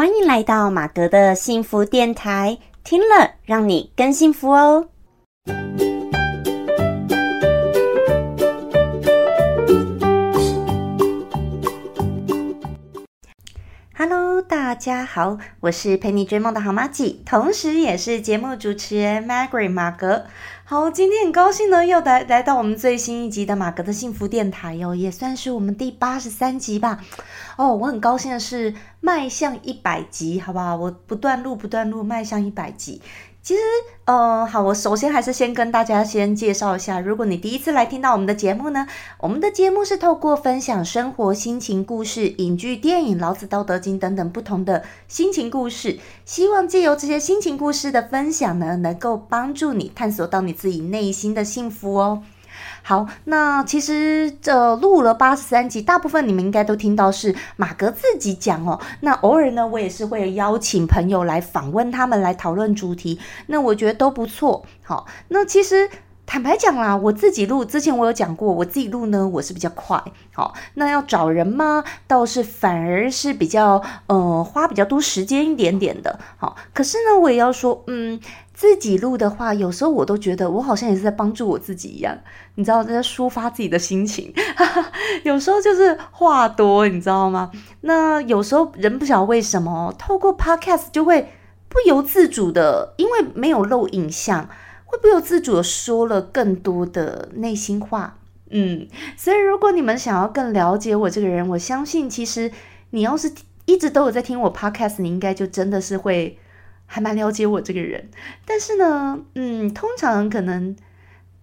欢迎来到马格的幸福电台，听了让你更幸福哦。Hello，大家好，我是陪你追梦的好妈吉，同时也是节目主持人 Margaret 马格。好，今天很高兴呢，又来来到我们最新一集的马格的幸福电台哟，也算是我们第八十三集吧。哦，我很高兴的是迈向一百集，好不好？我不断录，不断录，迈向一百集。其实，呃，好，我首先还是先跟大家先介绍一下，如果你第一次来听到我们的节目呢，我们的节目是透过分享生活心情故事、影剧、电影、老子、道德经等等不同的心情故事，希望借由这些心情故事的分享呢，能够帮助你探索到你自己内心的幸福哦。好，那其实这录了八十三集，大部分你们应该都听到是马格自己讲哦。那偶尔呢，我也是会邀请朋友来访问他们，来讨论主题。那我觉得都不错。好，那其实坦白讲啦，我自己录之前我有讲过，我自己录呢，我是比较快。好，那要找人吗？倒是反而是比较呃花比较多时间一点点的。好，可是呢，我也要说，嗯。自己录的话，有时候我都觉得我好像也是在帮助我自己一样，你知道，在抒发自己的心情。有时候就是话多，你知道吗？那有时候人不晓得为什么，透过 podcast 就会不由自主的，因为没有露影像，会不由自主的说了更多的内心话。嗯，所以如果你们想要更了解我这个人，我相信其实你要是一直都有在听我 podcast，你应该就真的是会。还蛮了解我这个人，但是呢，嗯，通常可能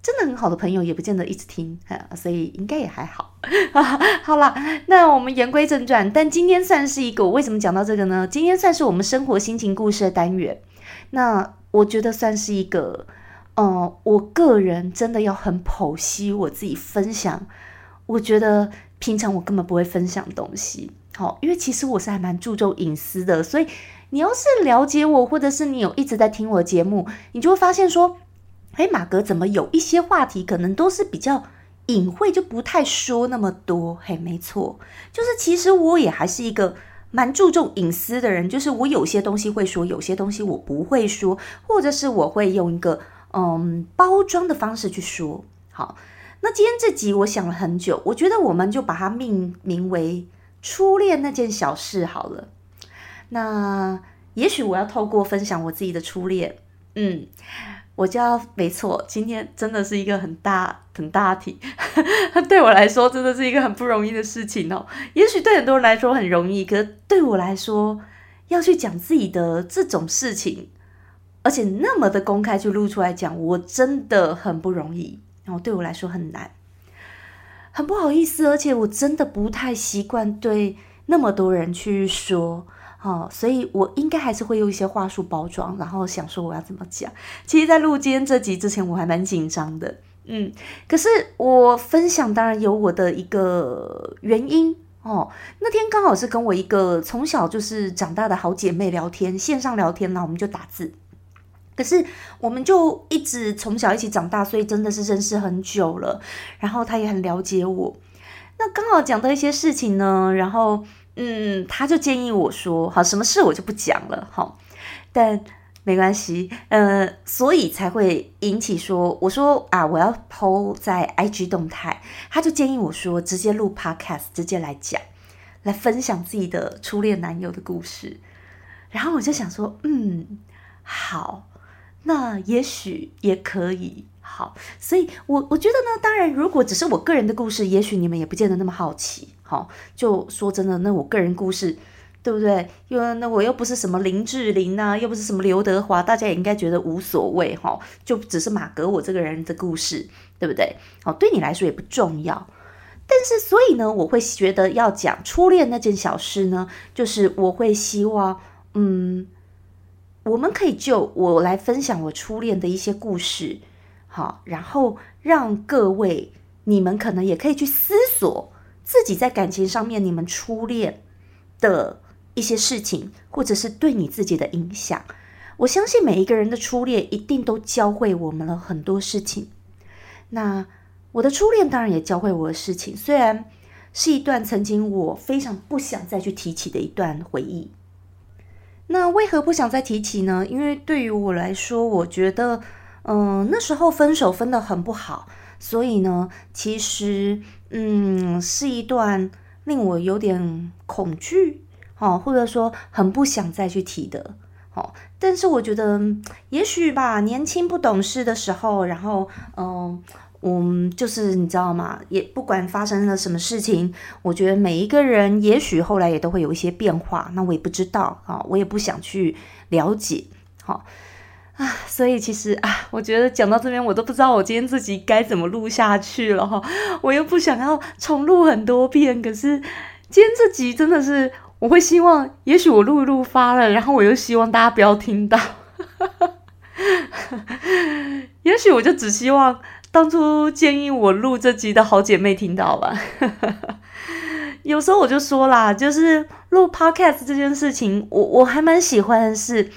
真的很好的朋友也不见得一直听，所以应该也还好。好了，那我们言归正传，但今天算是一个，我为什么讲到这个呢？今天算是我们生活心情故事的单元。那我觉得算是一个，呃，我个人真的要很剖析我自己分享，我觉得平常我根本不会分享东西，好，因为其实我是还蛮注重隐私的，所以。你要是了解我，或者是你有一直在听我的节目，你就会发现说，哎，马格怎么有一些话题可能都是比较隐晦，就不太说那么多。嘿，没错，就是其实我也还是一个蛮注重隐私的人，就是我有些东西会说，有些东西我不会说，或者是我会用一个嗯包装的方式去说。好，那今天这集我想了很久，我觉得我们就把它命名为初恋那件小事好了。那也许我要透过分享我自己的初恋，嗯，我就要没错，今天真的是一个很大很大题，对我来说真的是一个很不容易的事情哦。也许对很多人来说很容易，可是对我来说，要去讲自己的这种事情，而且那么的公开去录出来讲，我真的很不容易，然后对我来说很难，很不好意思，而且我真的不太习惯对那么多人去说。哦，所以我应该还是会用一些话术包装，然后想说我要怎么讲。其实，在录今天这集之前，我还蛮紧张的，嗯。可是我分享当然有我的一个原因哦。那天刚好是跟我一个从小就是长大的好姐妹聊天，线上聊天呢，我们就打字。可是我们就一直从小一起长大，所以真的是认识很久了。然后她也很了解我。那刚好讲到一些事情呢，然后。嗯，他就建议我说：“好，什么事我就不讲了，好，但没关系，呃，所以才会引起说，我说啊，我要 PO 在 IG 动态，他就建议我说，直接录 Podcast，直接来讲，来分享自己的初恋男友的故事，然后我就想说，嗯，好，那也许也可以。”好，所以，我我觉得呢，当然，如果只是我个人的故事，也许你们也不见得那么好奇。好，就说真的，那我个人故事，对不对？因为那我又不是什么林志玲呐，又不是什么刘德华，大家也应该觉得无所谓。哈，就只是马格我这个人的故事，对不对？好，对你来说也不重要。但是，所以呢，我会觉得要讲初恋那件小事呢，就是我会希望，嗯，我们可以就我来分享我初恋的一些故事。好，然后让各位，你们可能也可以去思索自己在感情上面，你们初恋的一些事情，或者是对你自己的影响。我相信每一个人的初恋一定都教会我们了很多事情。那我的初恋当然也教会我的事情，虽然是一段曾经我非常不想再去提起的一段回忆。那为何不想再提起呢？因为对于我来说，我觉得，嗯，那时候分手分的很不好，所以呢，其实，嗯，是一段令我有点恐惧，哦，或者说很不想再去提的，哦。但是我觉得，也许吧，年轻不懂事的时候，然后，嗯。嗯，就是你知道吗？也不管发生了什么事情，我觉得每一个人也许后来也都会有一些变化。那我也不知道啊，我也不想去了解。好啊，所以其实啊，我觉得讲到这边，我都不知道我今天自己该怎么录下去了哈。我又不想要重录很多遍，可是今天这集真的是，我会希望，也许我录一录发了，然后我又希望大家不要听到。也许我就只希望。当初建议我录这集的好姐妹听到吧？有时候我就说啦，就是录 podcast 这件事情，我我还蛮喜欢的，是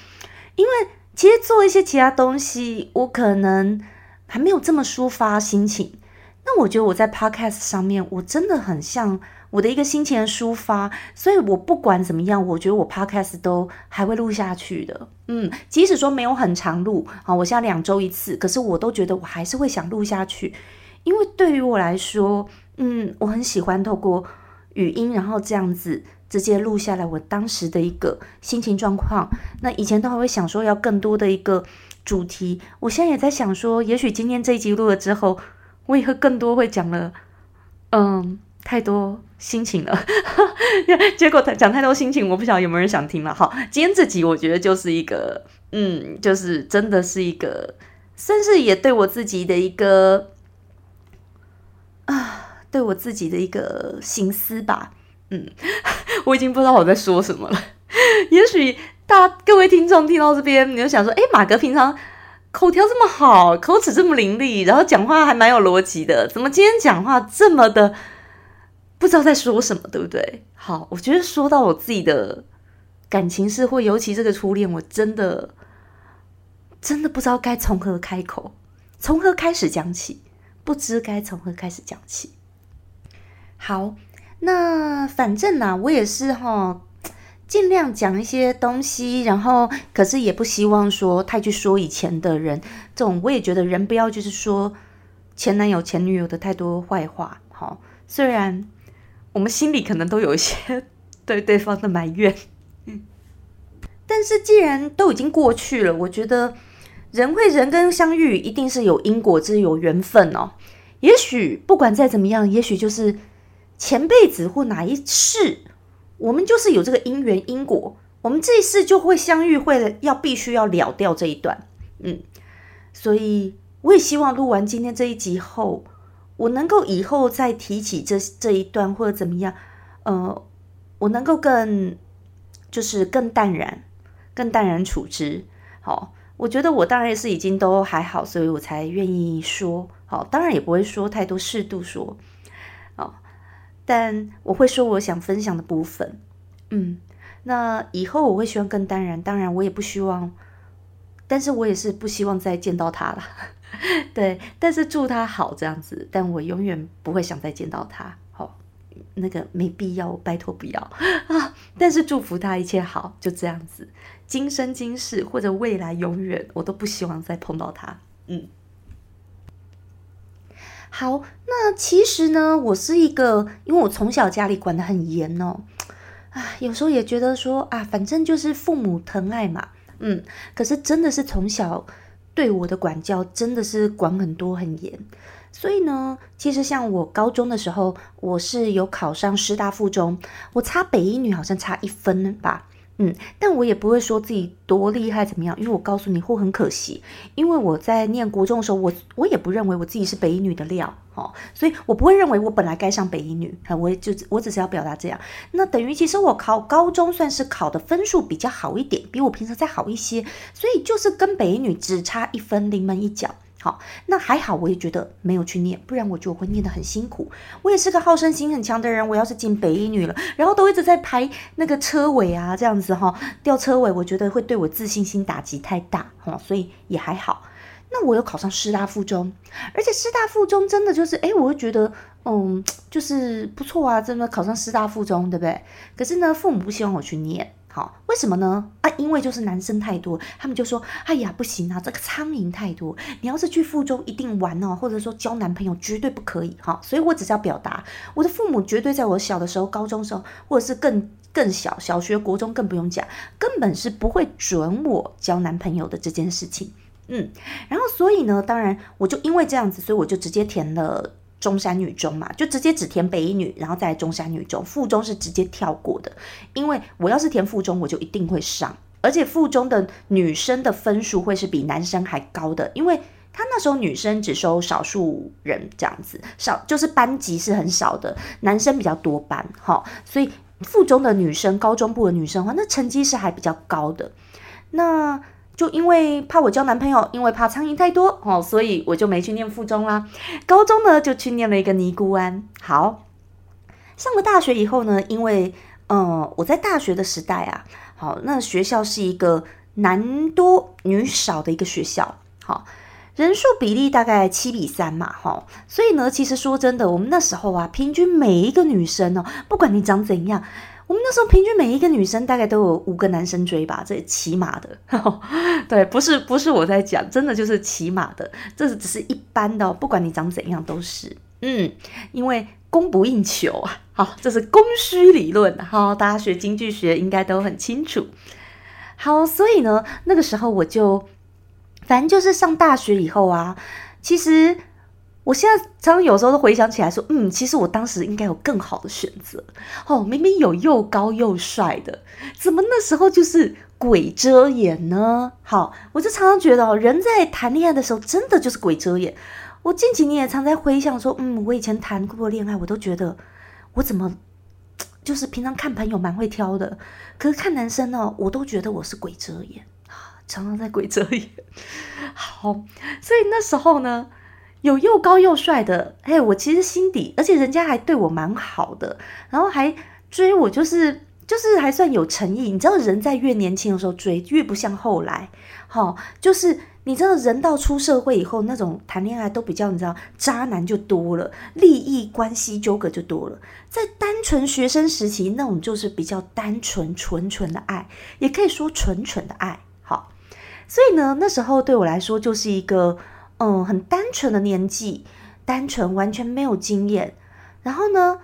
因为其实做一些其他东西，我可能还没有这么抒发心情。那我觉得我在 podcast 上面，我真的很像。我的一个心情的抒发，所以我不管怎么样，我觉得我 podcast 都还会录下去的。嗯，即使说没有很长录啊，我现在两周一次，可是我都觉得我还是会想录下去，因为对于我来说，嗯，我很喜欢透过语音，然后这样子直接录下来我当时的一个心情状况。那以前都还会想说要更多的一个主题，我现在也在想说，也许今天这一集录了之后，我以后更多会讲了，嗯。太多心情了，结果他讲太多心情，我不晓得有没有人想听了。好，今天这集我觉得就是一个，嗯，就是真的是一个，算是也对我自己的一个啊，对我自己的一个心思吧。嗯，我已经不知道我在说什么了。也许大各位听众听到这边，你就想说，哎，马哥平常口条这么好，口齿这么伶俐，然后讲话还蛮有逻辑的，怎么今天讲话这么的？不知道在说什么，对不对？好，我觉得说到我自己的感情事，或尤其这个初恋，我真的真的不知道该从何开口，从何开始讲起，不知该从何开始讲起。好，那反正呢，我也是哈，尽量讲一些东西，然后可是也不希望说太去说以前的人，这种我也觉得人不要就是说前男友、前女友的太多坏话。好，虽然。我们心里可能都有一些 对对方的埋怨，嗯，但是既然都已经过去了，我觉得人会人跟相遇一定是有因果，是有缘分哦。也许不管再怎么样，也许就是前辈子或哪一世，我们就是有这个因缘因果，我们这一世就会相遇，会要必须要了掉这一段，嗯，所以我也希望录完今天这一集后。我能够以后再提起这这一段或者怎么样，呃，我能够更就是更淡然，更淡然处之。好，我觉得我当然是已经都还好，所以我才愿意说。好，当然也不会说太多，适度说。但我会说我想分享的部分。嗯，那以后我会希望更淡然。当然，我也不希望，但是我也是不希望再见到他了。对，但是祝他好这样子，但我永远不会想再见到他。好，那个没必要，我拜托不要 啊！但是祝福他一切好，就这样子，今生今世或者未来永远，我都不希望再碰到他。嗯，好，那其实呢，我是一个，因为我从小家里管得很严哦，啊，有时候也觉得说啊，反正就是父母疼爱嘛，嗯，可是真的是从小。对我的管教真的是管很多很严，所以呢，其实像我高中的时候，我是有考上师大附中，我差北一女好像差一分吧。嗯，但我也不会说自己多厉害怎么样，因为我告诉你会很可惜，因为我在念国中的时候，我我也不认为我自己是北一女的料哦，所以我不会认为我本来该上北一女，我就我只是要表达这样，那等于其实我考高中算是考的分数比较好一点，比我平时再好一些，所以就是跟北一女只差一分，临门一脚。好，那还好，我也觉得没有去念，不然我就会念得很辛苦。我也是个好胜心很强的人，我要是进北一女了，然后都一直在排那个车尾啊，这样子哈，掉车尾，我觉得会对我自信心打击太大哈，所以也还好。那我有考上师大附中，而且师大附中真的就是，哎，我会觉得，嗯，就是不错啊，真的考上师大附中，对不对？可是呢，父母不希望我去念，好，为什么呢？啊，因为就是男生太多，他们就说，哎呀，不行啊，这个苍蝇太多，你要是去附中一定玩哦，或者说交男朋友绝对不可以哈。所以我只是要表达，我的父母绝对在我小的时候、高中时候，或者是更更小，小学、国中更不用讲，根本是不会准我交男朋友的这件事情。嗯，然后所以呢，当然我就因为这样子，所以我就直接填了。中山女中嘛，就直接只填北一女，然后再中山女中，附中是直接跳过的。因为我要是填附中，我就一定会上，而且附中的女生的分数会是比男生还高的，因为他那时候女生只收少数人这样子，少就是班级是很少的，男生比较多班哈，所以附中的女生，高中部的女生的话，那成绩是还比较高的。那就因为怕我交男朋友，因为怕苍蝇太多哦，所以我就没去念附中啦。高中呢，就去念了一个尼姑庵。好，上了大学以后呢，因为嗯，我在大学的时代啊，好，那学校是一个男多女少的一个学校，好，人数比例大概七比三嘛，哈，所以呢，其实说真的，我们那时候啊，平均每一个女生哦，不管你长怎样。我们那时候平均每一个女生大概都有五个男生追吧，这起码的，对，不是不是我在讲，真的就是起码的，这是只是一般的，不管你长怎样都是，嗯，因为供不应求啊，好，这是供需理论，好，大家学经济学应该都很清楚，好，所以呢，那个时候我就，反正就是上大学以后啊，其实。我现在常常有时候都回想起来说，嗯，其实我当时应该有更好的选择哦。明明有又高又帅的，怎么那时候就是鬼遮眼呢？好，我就常常觉得哦，人在谈恋爱的时候真的就是鬼遮眼。我近几年也常在回想说，嗯，我以前谈过恋爱，我都觉得我怎么就是平常看朋友蛮会挑的，可是看男生呢，我都觉得我是鬼遮眼啊，常常在鬼遮眼。好，所以那时候呢。有又高又帅的，哎，我其实心底，而且人家还对我蛮好的，然后还追我，就是就是还算有诚意。你知道，人在越年轻的时候追，越不像后来，好，就是你知道，人到出社会以后，那种谈恋爱都比较，你知道，渣男就多了，利益关系纠葛就多了。在单纯学生时期，那种就是比较单纯、纯纯的爱，也可以说纯纯的爱。好，所以呢，那时候对我来说就是一个。嗯，很单纯的年纪，单纯完全没有经验。然后呢，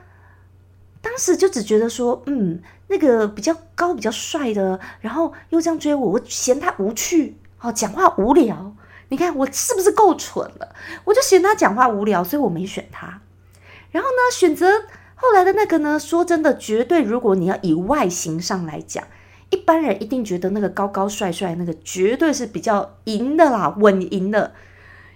当时就只觉得说，嗯，那个比较高、比较帅的，然后又这样追我，我嫌他无趣，哦，讲话无聊。你看我是不是够蠢了？我就嫌他讲话无聊，所以我没选他。然后呢，选择后来的那个呢，说真的，绝对如果你要以外形上来讲，一般人一定觉得那个高高帅帅那个绝对是比较赢的啦，稳赢的。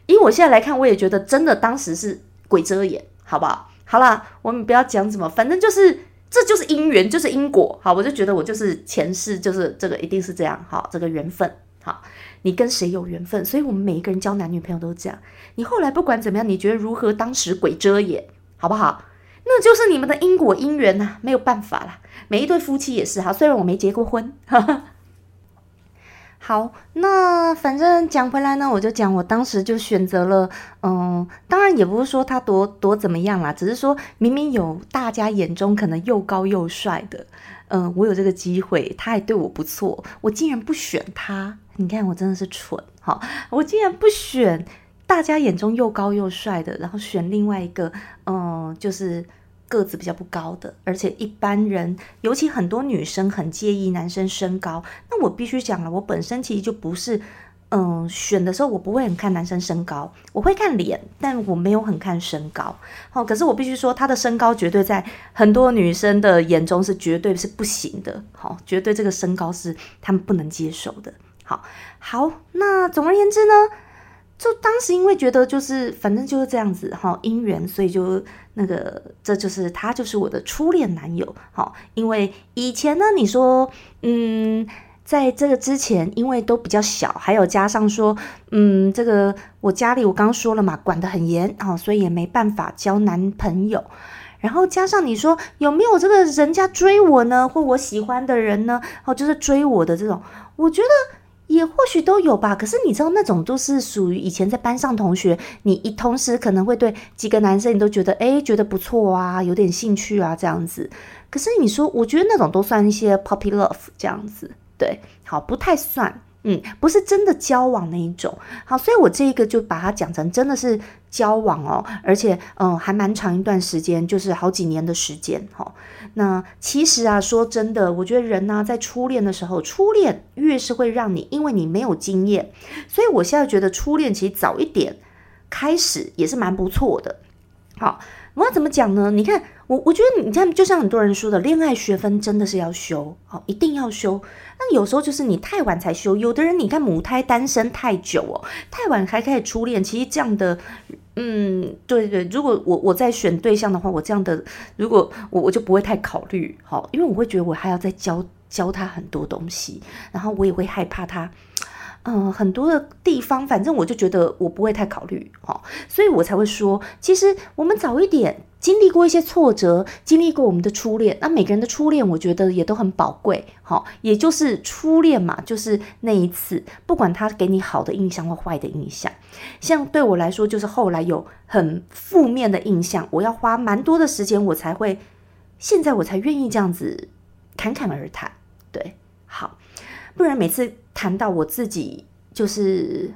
以我现在来看，我也觉得真的当时是鬼遮眼，好不好？好啦，我们不要讲什么，反正就是这就是因缘，就是因果。好，我就觉得我就是前世就是这个一定是这样。好，这个缘分，好，你跟谁有缘分？所以我们每一个人交男女朋友都这样。你后来不管怎么样，你觉得如何？当时鬼遮眼，好不好？那就是你们的因果因缘呐，没有办法啦。每一对夫妻也是哈，虽然我没结过婚。好，那反正讲回来呢，我就讲我当时就选择了，嗯，当然也不是说他多多怎么样啦，只是说明明有大家眼中可能又高又帅的，嗯，我有这个机会，他还对我不错，我竟然不选他，你看我真的是蠢，哈，我竟然不选大家眼中又高又帅的，然后选另外一个，嗯，就是。个子比较不高的，而且一般人，尤其很多女生很介意男生身高。那我必须讲了，我本身其实就不是，嗯，选的时候我不会很看男生身高，我会看脸，但我没有很看身高。好，可是我必须说，他的身高绝对在很多女生的眼中是绝对是不行的。好，绝对这个身高是他们不能接受的。好，好，那总而言之呢？就当时因为觉得就是反正就是这样子哈，姻缘，所以就那个这就是他就是我的初恋男友好。因为以前呢，你说嗯，在这个之前，因为都比较小，还有加上说嗯，这个我家里我刚说了嘛，管得很严哦，所以也没办法交男朋友。然后加上你说有没有这个人家追我呢，或我喜欢的人呢？哦，就是追我的这种，我觉得。也或许都有吧，可是你知道那种都是属于以前在班上同学，你一同时可能会对几个男生你都觉得哎觉得不错啊，有点兴趣啊这样子。可是你说，我觉得那种都算一些 puppy love 这样子，对，好，不太算。嗯，不是真的交往那一种，好，所以我这一个就把它讲成真的是交往哦，而且嗯，还蛮长一段时间，就是好几年的时间哈。那其实啊，说真的，我觉得人呢，在初恋的时候，初恋越是会让你，因为你没有经验，所以我现在觉得初恋其实早一点开始也是蛮不错的。好，我要怎么讲呢？你看。我我觉得你看，就像很多人说的，恋爱学分真的是要修，好，一定要修。那有时候就是你太晚才修，有的人你看母胎单身太久哦，太晚才开始初恋，其实这样的，嗯，对对。如果我我在选对象的话，我这样的，如果我我就不会太考虑，好，因为我会觉得我还要再教教他很多东西，然后我也会害怕他。嗯，很多的地方，反正我就觉得我不会太考虑哈，所以我才会说，其实我们早一点经历过一些挫折，经历过我们的初恋，那每个人的初恋，我觉得也都很宝贵哈，也就是初恋嘛，就是那一次，不管他给你好的印象或坏的印象，像对我来说，就是后来有很负面的印象，我要花蛮多的时间，我才会，现在我才愿意这样子侃侃而谈，对，不然每次谈到我自己，就是，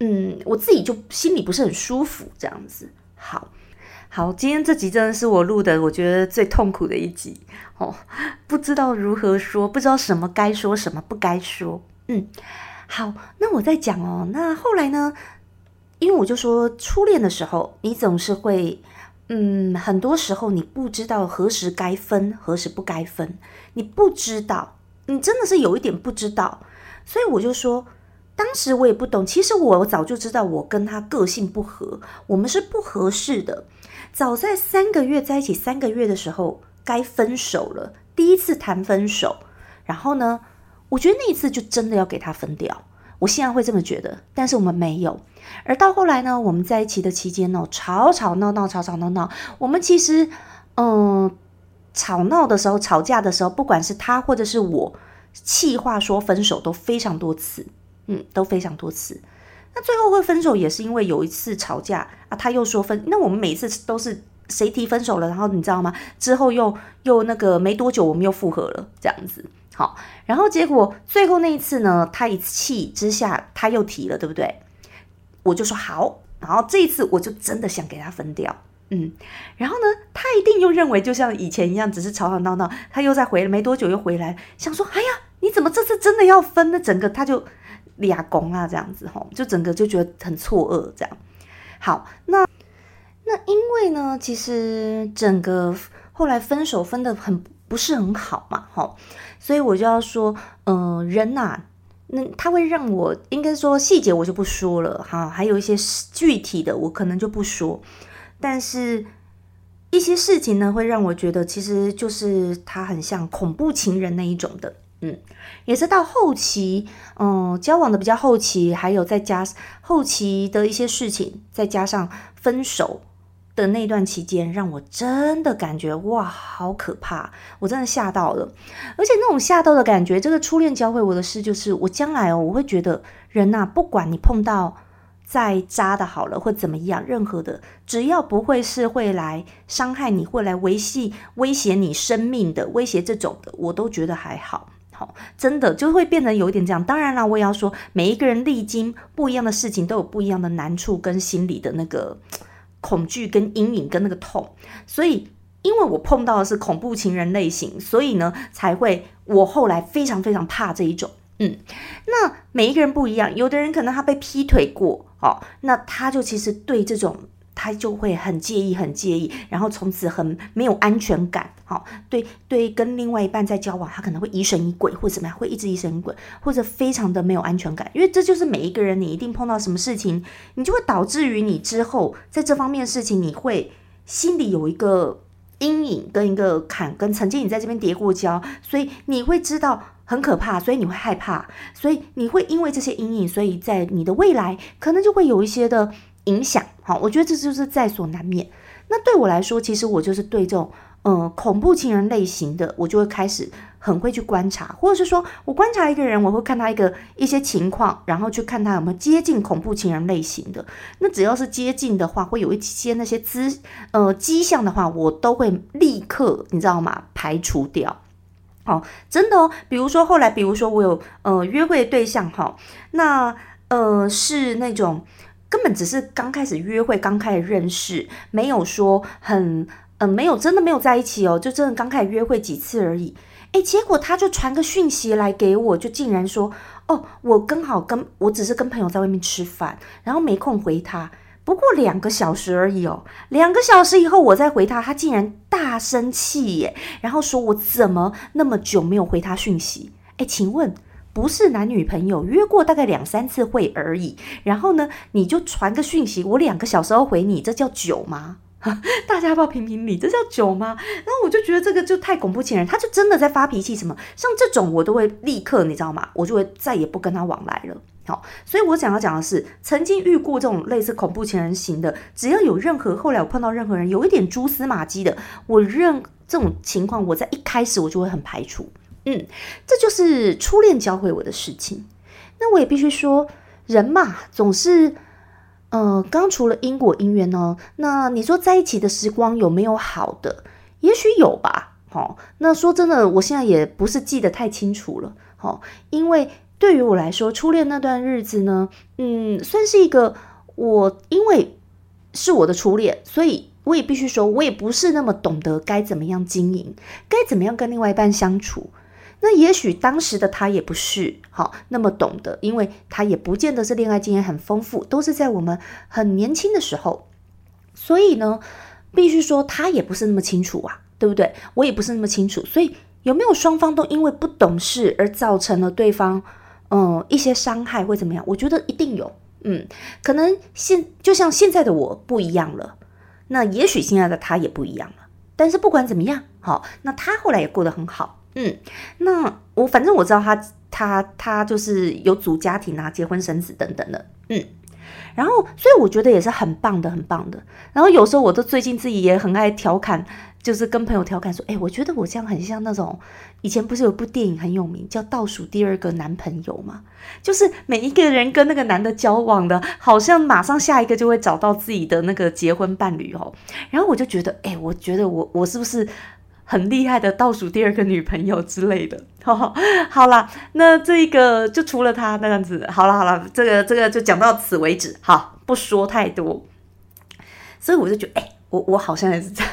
嗯，我自己就心里不是很舒服，这样子。好，好，今天这集真的是我录的，我觉得最痛苦的一集哦，不知道如何说，不知道什么该说，什么不该说。嗯，好，那我在讲哦，那后来呢？因为我就说，初恋的时候，你总是会，嗯，很多时候你不知道何时该分，何时不该分，你不知道。你真的是有一点不知道，所以我就说，当时我也不懂。其实我早就知道，我跟他个性不合，我们是不合适的。早在三个月在一起三个月的时候，该分手了。第一次谈分手，然后呢，我觉得那一次就真的要给他分掉。我现在会这么觉得，但是我们没有。而到后来呢，我们在一起的期间呢，吵吵闹闹，吵吵闹闹，我们其实，嗯。吵闹的时候，吵架的时候，不管是他或者是我，气话说分手都非常多次，嗯，都非常多次。那最后会分手也是因为有一次吵架啊，他又说分。那我们每次都是谁提分手了，然后你知道吗？之后又又那个没多久我们又复合了，这样子。好，然后结果最后那一次呢，他一气之下他又提了，对不对？我就说好，然后这一次我就真的想给他分掉。嗯，然后呢，他一定又认为就像以前一样，只是吵吵闹闹，他又再回来没多久又回来，想说，哎呀，你怎么这次真的要分呢？整个他就俩公啊这样子吼，就整个就觉得很错愕这样。好，那那因为呢，其实整个后来分手分的很不是很好嘛，吼，所以我就要说，嗯，人呐，那他会让我应该说细节我就不说了哈，还有一些具体的我可能就不说。但是一些事情呢，会让我觉得其实就是他很像恐怖情人那一种的，嗯，也是到后期，嗯，交往的比较后期，还有再加后期的一些事情，再加上分手的那段期间，让我真的感觉哇，好可怕！我真的吓到了，而且那种吓到的感觉，这个初恋教会我的事就是，我将来哦，我会觉得人呐，不管你碰到。再渣的好了，或怎么样，任何的，只要不会是会来伤害你，会来维系、威胁你生命的威胁这种的，我都觉得还好。好，真的就会变成有一点这样。当然啦，我也要说，每一个人历经不一样的事情，都有不一样的难处跟心理的那个恐惧、跟阴影、跟那个痛。所以，因为我碰到的是恐怖情人类型，所以呢，才会我后来非常非常怕这一种。嗯，那每一个人不一样，有的人可能他被劈腿过。哦，那他就其实对这种他就会很介意，很介意，然后从此很没有安全感。好，对对，跟另外一半在交往，他可能会疑神疑鬼，或者怎么样，会一直疑神疑鬼，或者非常的没有安全感。因为这就是每一个人，你一定碰到什么事情，你就会导致于你之后在这方面事情，你会心里有一个阴影跟一个坎，跟曾经你在这边叠过跤，所以你会知道。很可怕，所以你会害怕，所以你会因为这些阴影，所以在你的未来可能就会有一些的影响。好，我觉得这就是在所难免。那对我来说，其实我就是对这种呃恐怖情人类型的，我就会开始很会去观察，或者是说我观察一个人，我会看他一个一些情况，然后去看他有没有接近恐怖情人类型的。那只要是接近的话，会有一些那些资呃迹象的话，我都会立刻你知道吗？排除掉。哦，真的哦，比如说后来，比如说我有呃约会对象哈，那呃是那种根本只是刚开始约会，刚开始认识，没有说很呃没有真的没有在一起哦，就真的刚开始约会几次而已。诶，结果他就传个讯息来给我，就竟然说哦，我刚好跟我只是跟朋友在外面吃饭，然后没空回他。不过两个小时而已哦，两个小时以后我再回他，他竟然大生气耶，然后说我怎么那么久没有回他讯息？哎，请问不是男女朋友约过大概两三次会而已，然后呢你就传个讯息，我两个小时后回你，这叫久吗？大家要不要评评理？这叫久吗？然后我就觉得这个就太恐怖情人，他就真的在发脾气什么？像这种我都会立刻，你知道吗？我就会再也不跟他往来了。好，所以我想要讲的是，曾经遇过这种类似恐怖情人型的，只要有任何后来我碰到任何人有一点蛛丝马迹的，我认这种情况，我在一开始我就会很排除。嗯，这就是初恋教会我的事情。那我也必须说，人嘛，总是，呃，刚除了因果因缘呢，那你说在一起的时光有没有好的？也许有吧。好，那说真的，我现在也不是记得太清楚了。好，因为。对于我来说，初恋那段日子呢，嗯，算是一个我，因为是我的初恋，所以我也必须说，我也不是那么懂得该怎么样经营，该怎么样跟另外一半相处。那也许当时的他也不是好那么懂得，因为他也不见得是恋爱经验很丰富，都是在我们很年轻的时候，所以呢，必须说他也不是那么清楚啊，对不对？我也不是那么清楚，所以有没有双方都因为不懂事而造成了对方？嗯，一些伤害会怎么样？我觉得一定有。嗯，可能现就像现在的我不一样了，那也许现在的他也不一样了。但是不管怎么样，好，那他后来也过得很好。嗯，那我反正我知道他他他就是有组家庭啊，结婚生子等等的。嗯，然后所以我觉得也是很棒的，很棒的。然后有时候我都最近自己也很爱调侃。就是跟朋友调侃说，哎，我觉得我这样很像那种以前不是有部电影很有名，叫《倒数第二个男朋友》吗？就是每一个人跟那个男的交往的，好像马上下一个就会找到自己的那个结婚伴侣哦。然后我就觉得，哎，我觉得我我是不是很厉害的倒数第二个女朋友之类的？好啦，那这个就除了他那样子，好了好了，这个这个就讲到此为止，好，不说太多。所以我就觉得，哎。我我好像也是这样，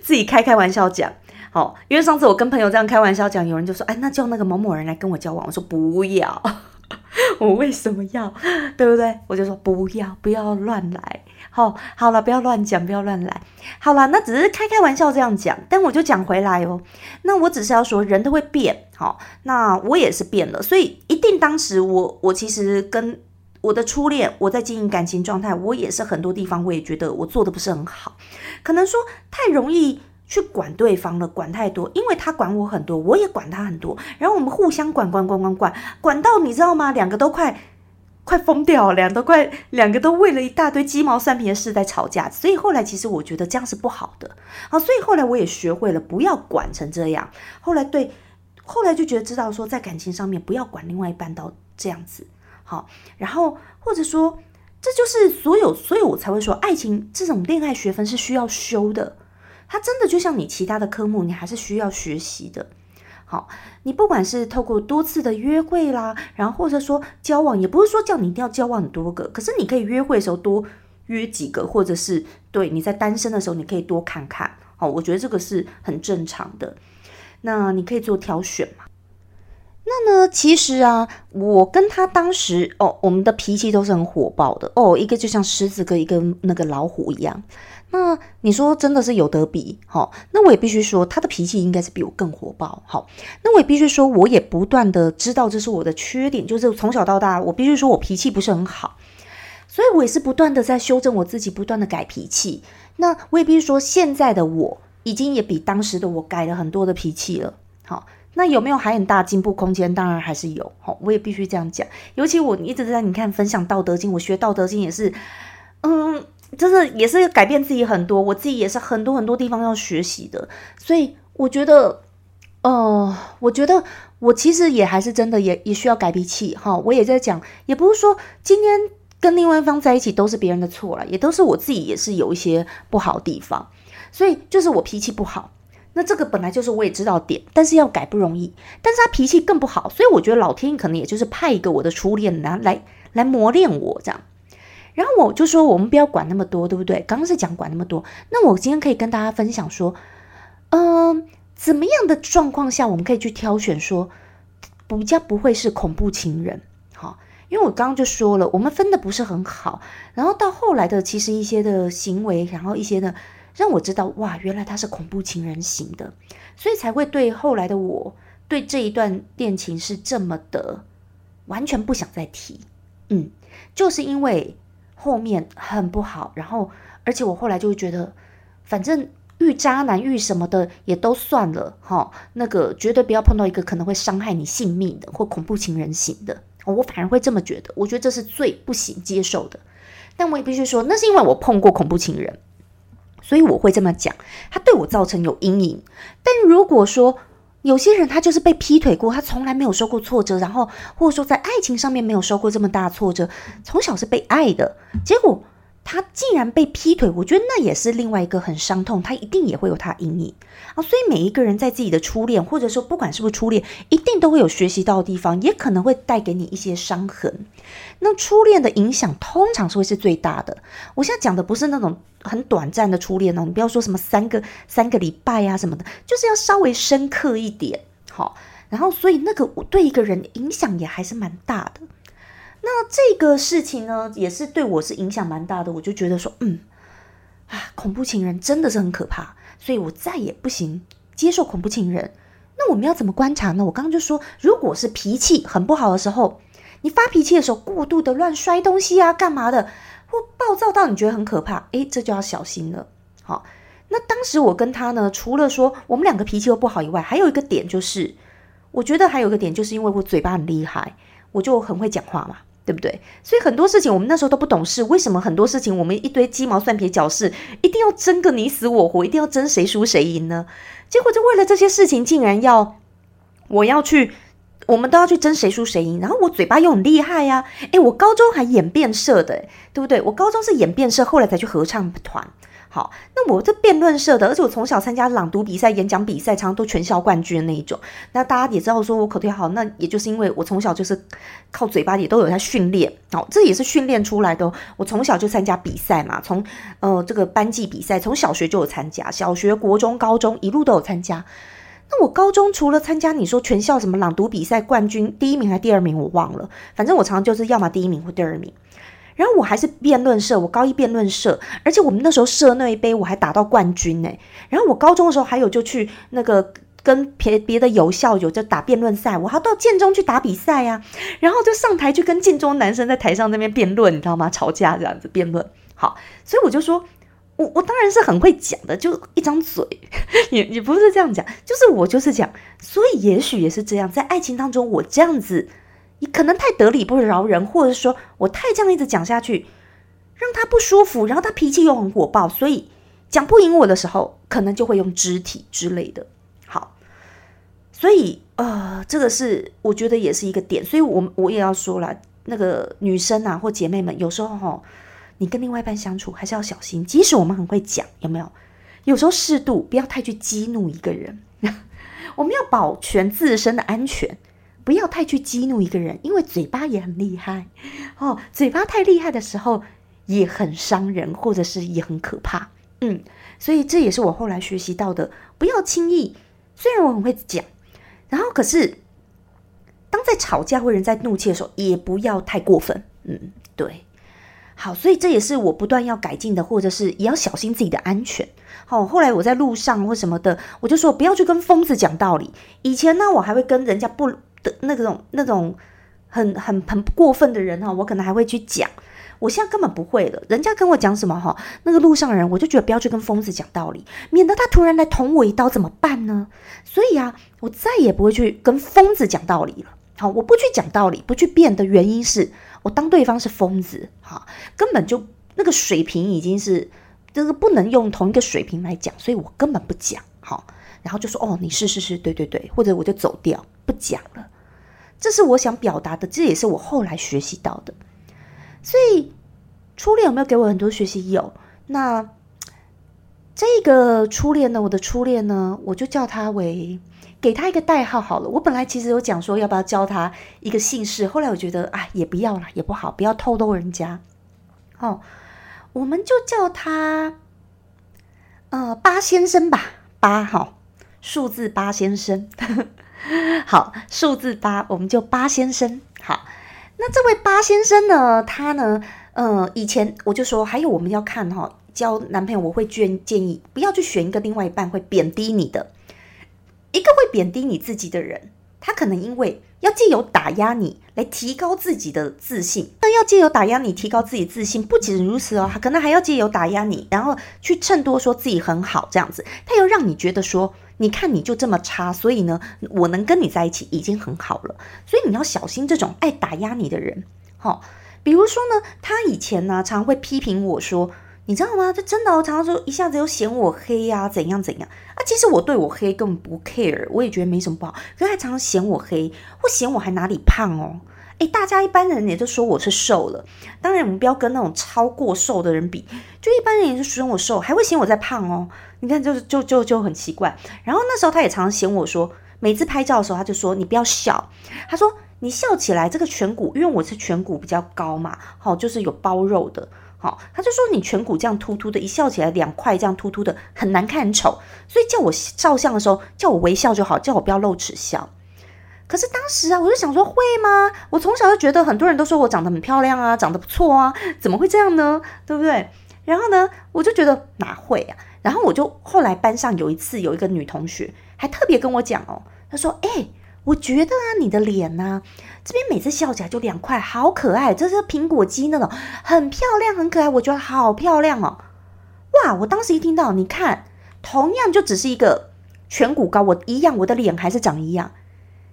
自己开开玩笑讲，好，因为上次我跟朋友这样开玩笑讲，有人就说，哎，那叫那个某某人来跟我交往，我说不要，我为什么要，对不对？我就说不要，不要乱来，好，好了，不要乱讲，不要乱来，好了，那只是开开玩笑这样讲，但我就讲回来哦，那我只是要说，人都会变，好，那我也是变了，所以一定当时我我其实跟。我的初恋，我在经营感情状态，我也是很多地方，我也觉得我做的不是很好，可能说太容易去管对方了，管太多，因为他管我很多，我也管他很多，然后我们互相管管管管管，管到你知道吗？两个都快快疯掉，两个快两个都为了一大堆鸡毛蒜皮的事在吵架，所以后来其实我觉得这样是不好的，好，所以后来我也学会了不要管成这样，后来对，后来就觉得知道说在感情上面不要管另外一半到这样子。好，然后或者说，这就是所有，所以我才会说，爱情这种恋爱学分是需要修的。它真的就像你其他的科目，你还是需要学习的。好，你不管是透过多次的约会啦，然后或者说交往，也不是说叫你一定要交往很多个，可是你可以约会的时候多约几个，或者是对你在单身的时候，你可以多看看。好，我觉得这个是很正常的。那你可以做挑选嘛。那呢？其实啊，我跟他当时哦，我们的脾气都是很火爆的哦，一个就像狮子跟一个那个老虎一样。那你说真的是有得比？好，那我也必须说，他的脾气应该是比我更火爆。好，那我也必须说，我也不断的知道这是我的缺点，就是从小到大，我必须说我脾气不是很好，所以我也是不断的在修正我自己，不断的改脾气。那我也必须说，现在的我已经也比当时的我改了很多的脾气了。好。那有没有还很大进步空间？当然还是有，好，我也必须这样讲。尤其我一直在你看分享《道德经》，我学《道德经》也是，嗯，真的也是改变自己很多，我自己也是很多很多地方要学习的，所以我觉得，呃，我觉得我其实也还是真的也也需要改脾气哈。我也在讲，也不是说今天跟另外一方在一起都是别人的错了，也都是我自己也是有一些不好的地方，所以就是我脾气不好。那这个本来就是我也知道点，但是要改不容易。但是他脾气更不好，所以我觉得老天可能也就是派一个我的初恋来来来磨练我这样。然后我就说，我们不要管那么多，对不对？刚刚是讲管那么多，那我今天可以跟大家分享说，嗯，怎么样的状况下我们可以去挑选说，比较不会是恐怖情人，好，因为我刚刚就说了，我们分的不是很好，然后到后来的其实一些的行为，然后一些的让我知道，哇，原来他是恐怖情人型的，所以才会对后来的我对这一段恋情是这么的完全不想再提，嗯，就是因为。后面很不好，然后而且我后来就会觉得，反正遇渣男遇什么的也都算了哈，那个绝对不要碰到一个可能会伤害你性命的或恐怖情人型的，我反而会这么觉得，我觉得这是最不行接受的。但我也必须说，那是因为我碰过恐怖情人，所以我会这么讲，他对我造成有阴影。但如果说，有些人他就是被劈腿过，他从来没有受过挫折，然后或者说在爱情上面没有受过这么大挫折，从小是被爱的，结果他竟然被劈腿，我觉得那也是另外一个很伤痛，他一定也会有他阴影啊。所以每一个人在自己的初恋，或者说不管是不是初恋，一定都会有学习到的地方，也可能会带给你一些伤痕。那初恋的影响通常是会是最大的。我现在讲的不是那种。很短暂的初恋哦，你不要说什么三个三个礼拜啊什么的，就是要稍微深刻一点，好。然后，所以那个我对一个人影响也还是蛮大的。那这个事情呢，也是对我是影响蛮大的。我就觉得说，嗯，啊，恐怖情人真的是很可怕，所以我再也不行接受恐怖情人。那我们要怎么观察呢？我刚刚就说，如果是脾气很不好的时候，你发脾气的时候过度的乱摔东西啊，干嘛的？或暴躁到你觉得很可怕，诶，这就要小心了。好，那当时我跟他呢，除了说我们两个脾气又不好以外，还有一个点就是，我觉得还有一个点，就是因为我嘴巴很厉害，我就很会讲话嘛，对不对？所以很多事情我们那时候都不懂事，为什么很多事情我们一堆鸡毛蒜皮小事，一定要争个你死我活，一定要争谁输谁赢呢？结果就为了这些事情，竟然要我要去。我们都要去争谁输谁赢，然后我嘴巴又很厉害呀！诶，我高中还演变社的，对不对？我高中是演变社，后来才去合唱团。好，那我这辩论社的，而且我从小参加朗读比赛、演讲比赛，常常都全校冠军的那一种。那大家也知道，说我口条好，那也就是因为我从小就是靠嘴巴也都有在训练。好，这也是训练出来的。我从小就参加比赛嘛，从呃这个班级比赛，从小学就有参加，小学、国中、高中一路都有参加。那我高中除了参加你说全校什么朗读比赛冠军第一名还第二名我忘了，反正我常常就是要么第一名或第二名。然后我还是辩论社，我高一辩论社，而且我们那时候社内杯我还打到冠军呢。然后我高中的时候还有就去那个跟别别的有校友就打辩论赛，我还到建中去打比赛呀。然后就上台去跟建中男生在台上那边辩论，你知道吗？吵架这样子辩论。好，所以我就说。我我当然是很会讲的，就一张嘴，也也不是这样讲，就是我就是讲，所以也许也是这样，在爱情当中，我这样子，你可能太得理不饶人，或者说我太这样一直讲下去，让他不舒服，然后他脾气又很火爆，所以讲不赢我的时候，可能就会用肢体之类的。好，所以呃，这个是我觉得也是一个点，所以我我也要说了，那个女生啊或姐妹们，有时候哈。你跟另外一半相处还是要小心，即使我们很会讲，有没有？有时候适度，不要太去激怒一个人。我们要保全自身的安全，不要太去激怒一个人，因为嘴巴也很厉害哦。嘴巴太厉害的时候也很伤人，或者是也很可怕。嗯，所以这也是我后来学习到的，不要轻易。虽然我很会讲，然后可是当在吵架或人在怒气的时候，也不要太过分。嗯，对。好，所以这也是我不断要改进的，或者是也要小心自己的安全。好，后来我在路上或什么的，我就说不要去跟疯子讲道理。以前呢，我还会跟人家不的那种那种很很很过分的人哈，我可能还会去讲。我现在根本不会了，人家跟我讲什么哈，那个路上人我就觉得不要去跟疯子讲道理，免得他突然来捅我一刀怎么办呢？所以啊，我再也不会去跟疯子讲道理了。好，我不去讲道理，不去辩的原因是。我当对方是疯子，哈，根本就那个水平已经是就是不能用同一个水平来讲，所以我根本不讲。好，然后就说哦，你是是是，对对对，或者我就走掉不讲了。这是我想表达的，这也是我后来学习到的。所以初恋有没有给我很多学习？有。那这个初恋呢？我的初恋呢？我就叫他为。给他一个代号好了。我本来其实有讲说要不要教他一个姓氏，后来我觉得啊，也不要了，也不好，不要透露人家。哦，我们就叫他呃八先生吧，八哈，数字八先生。好，数字八，我们就八先生。好，那这位八先生呢，他呢，呃，以前我就说，还有我们要看哈，交男朋友我会建建议不要去选一个另外一半会贬低你的。一个会贬低你自己的人，他可能因为要借由打压你来提高自己的自信。那要借由打压你提高自己自信，不仅如此哦，他可能还要借由打压你，然后去衬托说自己很好这样子。他要让你觉得说，你看你就这么差，所以呢，我能跟你在一起已经很好了。所以你要小心这种爱打压你的人。好，比如说呢，他以前呢常会批评我说。你知道吗？他真的，我常常说一下子又嫌我黑呀，怎样怎样啊？其实我对我黑根本不 care，我也觉得没什么不好。可是他常常嫌我黑，或嫌我还哪里胖哦。诶，大家一般人也都说我是瘦了。当然，我们不要跟那种超过瘦的人比，就一般人也是嫌我瘦，还会嫌我在胖哦。你看，就是就就就很奇怪。然后那时候他也常常嫌我说，每次拍照的时候他就说你不要笑，他说你笑起来这个颧骨，因为我是颧骨比较高嘛，好，就是有包肉的。好，他就说你颧骨这样凸凸的，一笑起来两块这样凸凸的，很难看，很丑。所以叫我照相的时候，叫我微笑就好，叫我不要露齿笑。可是当时啊，我就想说，会吗？我从小就觉得很多人都说我长得很漂亮啊，长得不错啊，怎么会这样呢？对不对？然后呢，我就觉得哪会啊？然后我就后来班上有一次有一个女同学还特别跟我讲哦，她说，哎。我觉得啊，你的脸呢，这边每次笑起来就两块，好可爱，这是苹果肌那种，很漂亮，很可爱，我觉得好漂亮哦！哇，我当时一听到，你看，同样就只是一个颧骨高，我一样，我的脸还是长一样。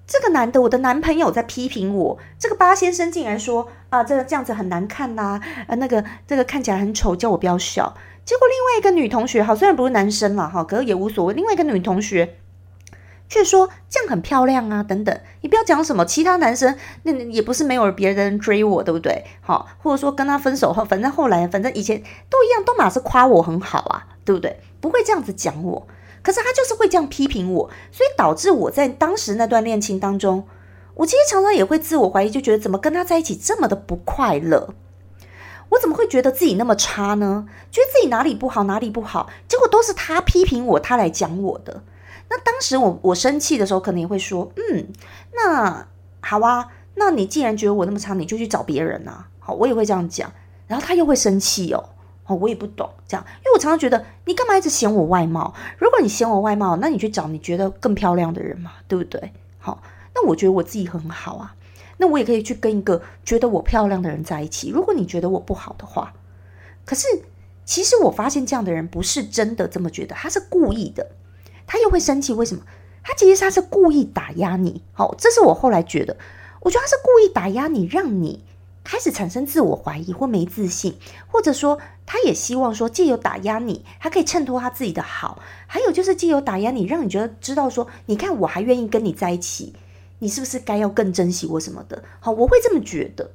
这个男的，我的男朋友在批评我，这个八先生竟然说啊，这个这样子很难看呐，呃，那个这个看起来很丑，叫我不要笑。结果另外一个女同学，好，虽然不是男生了哈，可是也无所谓。另外一个女同学。却说这样很漂亮啊，等等，你不要讲什么其他男生，那也不是没有别人追我，对不对？好，或者说跟他分手后，反正后来，反正以前都一样，都马是夸我很好啊，对不对？不会这样子讲我，可是他就是会这样批评我，所以导致我在当时那段恋情当中，我其实常常也会自我怀疑，就觉得怎么跟他在一起这么的不快乐？我怎么会觉得自己那么差呢？觉得自己哪里不好，哪里不好，结果都是他批评我，他来讲我的。那当时我我生气的时候，可能也会说，嗯，那好啊，那你既然觉得我那么差，你就去找别人呐。好，我也会这样讲，然后他又会生气哦。哦，我也不懂这样，因为我常常觉得你干嘛一直嫌我外貌？如果你嫌我外貌，那你去找你觉得更漂亮的人嘛，对不对？好，那我觉得我自己很好啊，那我也可以去跟一个觉得我漂亮的人在一起。如果你觉得我不好的话，可是其实我发现这样的人不是真的这么觉得，他是故意的。他又会生气，为什么？他其实他是故意打压你，好，这是我后来觉得，我觉得他是故意打压你，让你开始产生自我怀疑或没自信，或者说他也希望说借由打压你，他可以衬托他自己的好，还有就是借由打压你，让你觉得知道说，你看我还愿意跟你在一起，你是不是该要更珍惜我什么的？好，我会这么觉得，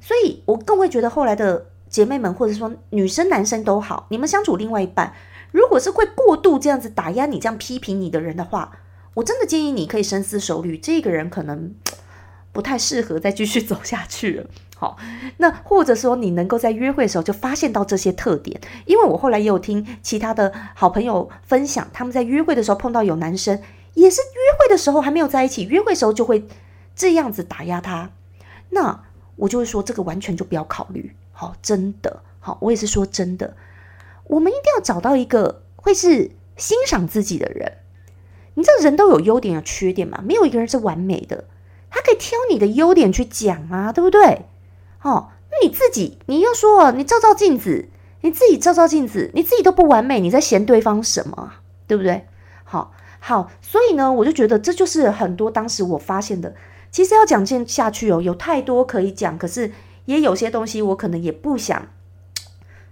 所以我更会觉得后来的姐妹们，或者说女生男生都好，你们相处另外一半。如果是会过度这样子打压你、这样批评你的人的话，我真的建议你可以深思熟虑，这个人可能不太适合再继续走下去了。好，那或者说你能够在约会的时候就发现到这些特点，因为我后来也有听其他的好朋友分享，他们在约会的时候碰到有男生，也是约会的时候还没有在一起，约会时候就会这样子打压他，那我就会说这个完全就不要考虑。好，真的好，我也是说真的。我们一定要找到一个会是欣赏自己的人。你知道人都有优点有缺点嘛？没有一个人是完美的。他可以挑你的优点去讲啊，对不对？哦，那你自己你要说，你照照镜子，你自己照照镜子，你自己都不完美，你在嫌对方什么？对不对？好，好，所以呢，我就觉得这就是很多当时我发现的。其实要讲进下去哦，有太多可以讲，可是也有些东西我可能也不想。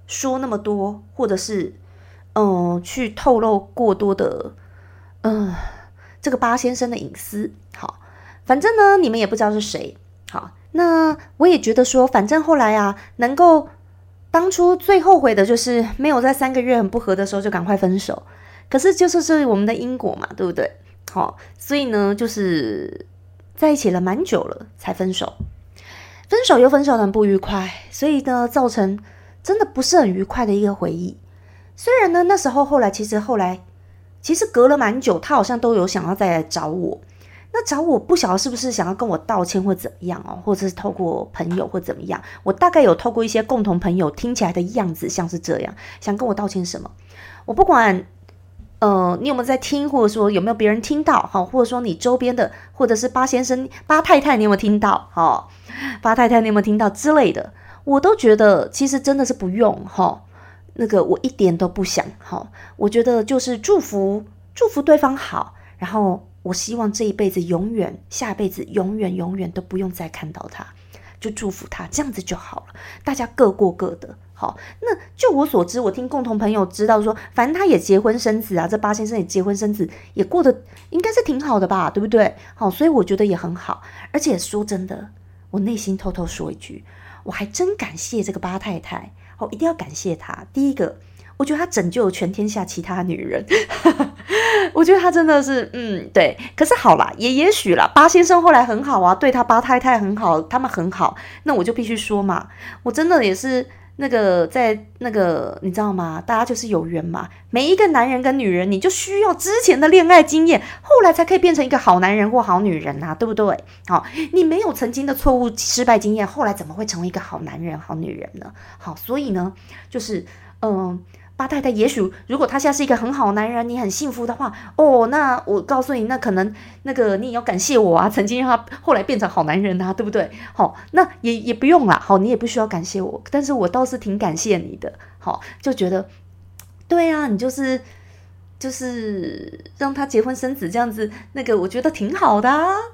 说那么多，或者是嗯去透露过多的嗯这个八先生的隐私。好，反正呢，你们也不知道是谁。好，那我也觉得说，反正后来啊，能够当初最后悔的就是没有在三个月很不合的时候就赶快分手。可是就是是我们的因果嘛，对不对？好，所以呢，就是在一起了蛮久了才分手，分手又分手的很不愉快，所以呢，造成真的不是很愉快的一个回忆。虽然呢，那时候后来其实后来其实隔了蛮久，他好像都有想要再来找我。那找我不晓得是不是想要跟我道歉或怎么样哦，或者是透过朋友或怎么样。我大概有透过一些共同朋友听起来的样子像是这样，想跟我道歉什么？我不管。呃，你有没有在听，或者说有没有别人听到？哈，或者说你周边的，或者是八先生、八太太，你有没有听到？哈，八太太，你有没有听到之类的？我都觉得其实真的是不用哈，那个我一点都不想哈。我觉得就是祝福祝福对方好，然后我希望这一辈子永远，下辈子永远永远都不用再看到他，就祝福他这样子就好了。大家各过各的。好，那就我所知，我听共同朋友知道说，反正他也结婚生子啊，这八先生也结婚生子，也过得应该是挺好的吧，对不对？好，所以我觉得也很好。而且说真的，我内心偷偷说一句，我还真感谢这个八太太，好，一定要感谢她。第一个，我觉得他拯救全天下其他女人，我觉得他真的是，嗯，对。可是好啦，也也许啦，八先生后来很好啊，对他八太太很好，他们很好，那我就必须说嘛，我真的也是。那个在那个你知道吗？大家就是有缘嘛。每一个男人跟女人，你就需要之前的恋爱经验，后来才可以变成一个好男人或好女人呐，对不对？好，你没有曾经的错误失败经验，后来怎么会成为一个好男人、好女人呢？好，所以呢，就是嗯。八太太，也许如果他现在是一个很好男人，你很幸福的话，哦，那我告诉你，那可能那个你也要感谢我啊，曾经让他后来变成好男人啊，对不对？好，那也也不用啦，好，你也不需要感谢我，但是我倒是挺感谢你的，好，就觉得，对啊，你就是。就是让他结婚生子这样子，那个我觉得挺好的，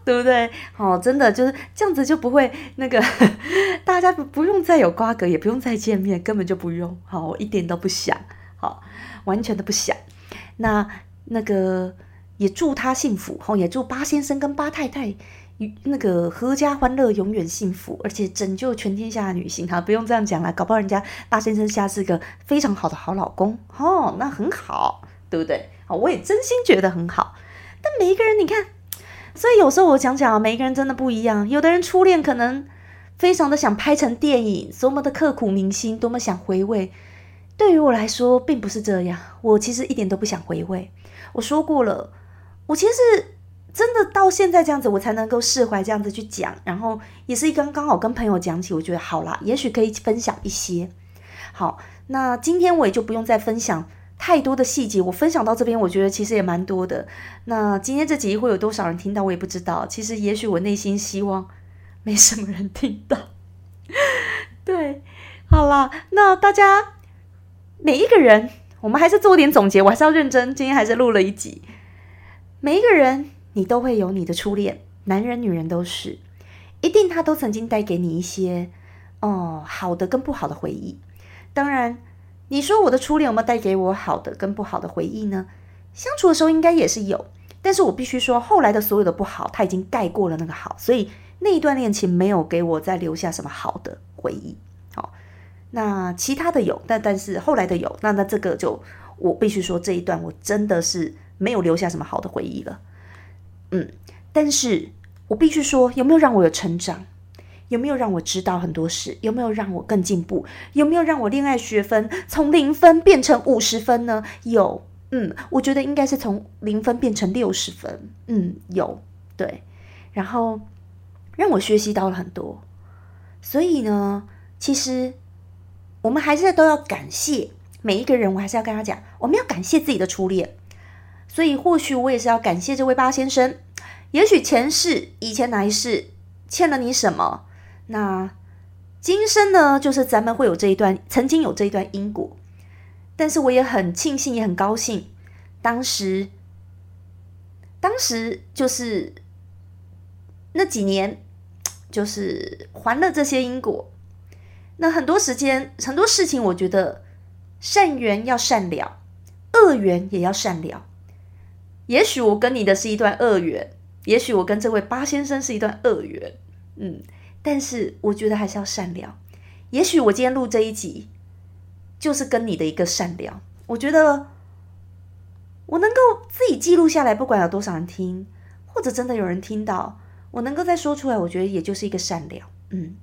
对不对？哦，真的就是这样子就不会那个，大家不不用再有瓜葛，也不用再见面，根本就不用。好，我一点都不想，好，完全都不想。那那个也祝他幸福，好，也祝八先生跟八太太那个阖家欢乐，永远幸福，而且拯救全天下的女性。哈，不用这样讲了，搞不好人家八先生下是个非常好的好老公，哦，那很好。对不对？好，我也真心觉得很好。但每一个人，你看，所以有时候我讲讲啊，每一个人真的不一样。有的人初恋可能非常的想拍成电影，多么的刻骨铭心，多么想回味。对于我来说，并不是这样。我其实一点都不想回味。我说过了，我其实真的到现在这样子，我才能够释怀这样子去讲。然后也是刚刚好跟朋友讲起，我觉得好啦，也许可以分享一些。好，那今天我也就不用再分享。太多的细节，我分享到这边，我觉得其实也蛮多的。那今天这集会有多少人听到，我也不知道。其实，也许我内心希望没什么人听到。对，好了，那大家每一个人，我们还是做点总结。我还是要认真，今天还是录了一集。每一个人，你都会有你的初恋，男人、女人都是，一定他都曾经带给你一些哦好的跟不好的回忆。当然。你说我的初恋有没有带给我好的跟不好的回忆呢？相处的时候应该也是有，但是我必须说，后来的所有的不好，他已经盖过了那个好，所以那一段恋情没有给我再留下什么好的回忆。好，那其他的有，但但是后来的有，那那这个就我必须说这一段我真的是没有留下什么好的回忆了。嗯，但是我必须说，有没有让我有成长？有没有让我知道很多事？有没有让我更进步？有没有让我恋爱学分从零分变成五十分呢？有，嗯，我觉得应该是从零分变成六十分。嗯，有，对，然后让我学习到了很多。所以呢，其实我们还是都要感谢每一个人。我还是要跟他讲，我们要感谢自己的初恋。所以或许我也是要感谢这位八先生。也许前世、以前哪一世欠了你什么？那今生呢，就是咱们会有这一段，曾经有这一段因果，但是我也很庆幸，也很高兴，当时，当时就是那几年，就是还了这些因果。那很多时间，很多事情，我觉得善缘要善了，恶缘也要善了。也许我跟你的是一段恶缘，也许我跟这位八先生是一段恶缘，嗯，但是我觉得还是要善良。也许我今天录这一集，就是跟你的一个善良。我觉得我能够自己记录下来，不管有多少人听，或者真的有人听到，我能够再说出来，我觉得也就是一个善良。嗯，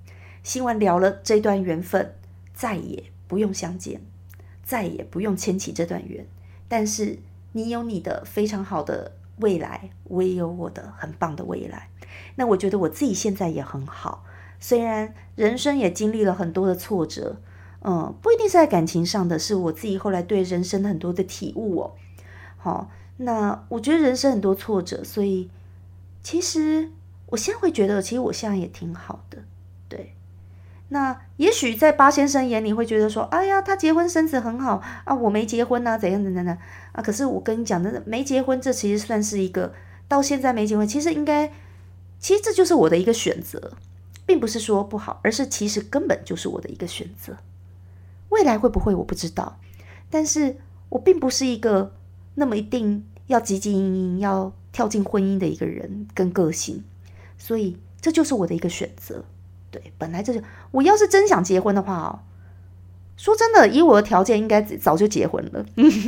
希望聊了这段缘分，再也不用相见，再也不用牵起这段缘。但是你有你的非常好的未来，我也有我的很棒的未来。那我觉得我自己现在也很好。虽然人生也经历了很多的挫折，嗯，不一定是在感情上的，是我自己后来对人生的很多的体悟哦。好，那我觉得人生很多挫折，所以其实我现在会觉得，其实我现在也挺好的。对，那也许在八先生眼里会觉得说，哎呀，他结婚生子很好啊，我没结婚啊，怎样怎样的啊？可是我跟你讲，真的没结婚，这其实算是一个到现在没结婚，其实应该，其实这就是我的一个选择。并不是说不好，而是其实根本就是我的一个选择。未来会不会我不知道，但是我并不是一个那么一定要汲汲营营要跳进婚姻的一个人跟个性，所以这就是我的一个选择。对，本来这就我要是真想结婚的话哦，说真的，以我的条件应该早就结婚了。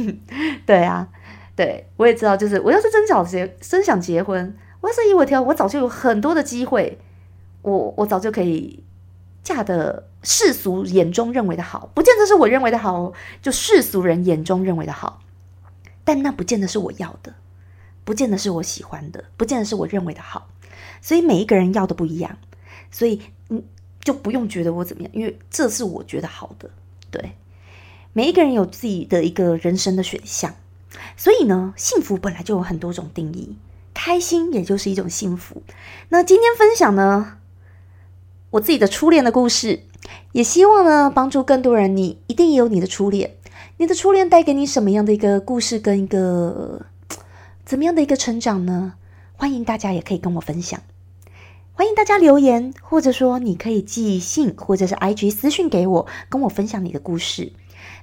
对啊，对我也知道，就是我要是真想结真想结婚，我要是以我条，我早就有很多的机会。我我早就可以嫁的世俗眼中认为的好，不见得是我认为的好，就世俗人眼中认为的好，但那不见得是我要的，不见得是我喜欢的，不见得是我认为的好，所以每一个人要的不一样，所以嗯就不用觉得我怎么样，因为这是我觉得好的，对，每一个人有自己的一个人生的选项，所以呢，幸福本来就有很多种定义，开心也就是一种幸福。那今天分享呢？我自己的初恋的故事，也希望呢帮助更多人。你一定也有你的初恋，你的初恋带给你什么样的一个故事跟一个怎么样的一个成长呢？欢迎大家也可以跟我分享，欢迎大家留言，或者说你可以寄信或者是 IG 私讯给我，跟我分享你的故事。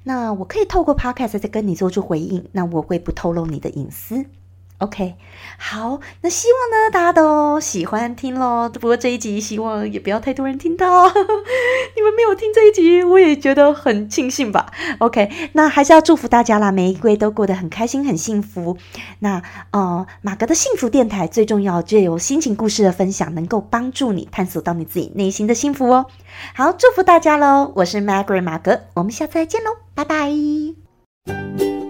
那我可以透过 Podcast 再跟你做出回应，那我会不透露你的隐私。OK，好，那希望呢大家都喜欢听咯。不过这一集希望也不要太多人听到，你们没有听这一集，我也觉得很庆幸吧。OK，那还是要祝福大家啦，每一位都过得很开心、很幸福。那呃，马格的幸福电台最重要，就有心情故事的分享，能够帮助你探索到你自己内心的幸福哦。好，祝福大家喽！我是 Margaret 马格，我们下次再见喽，拜拜。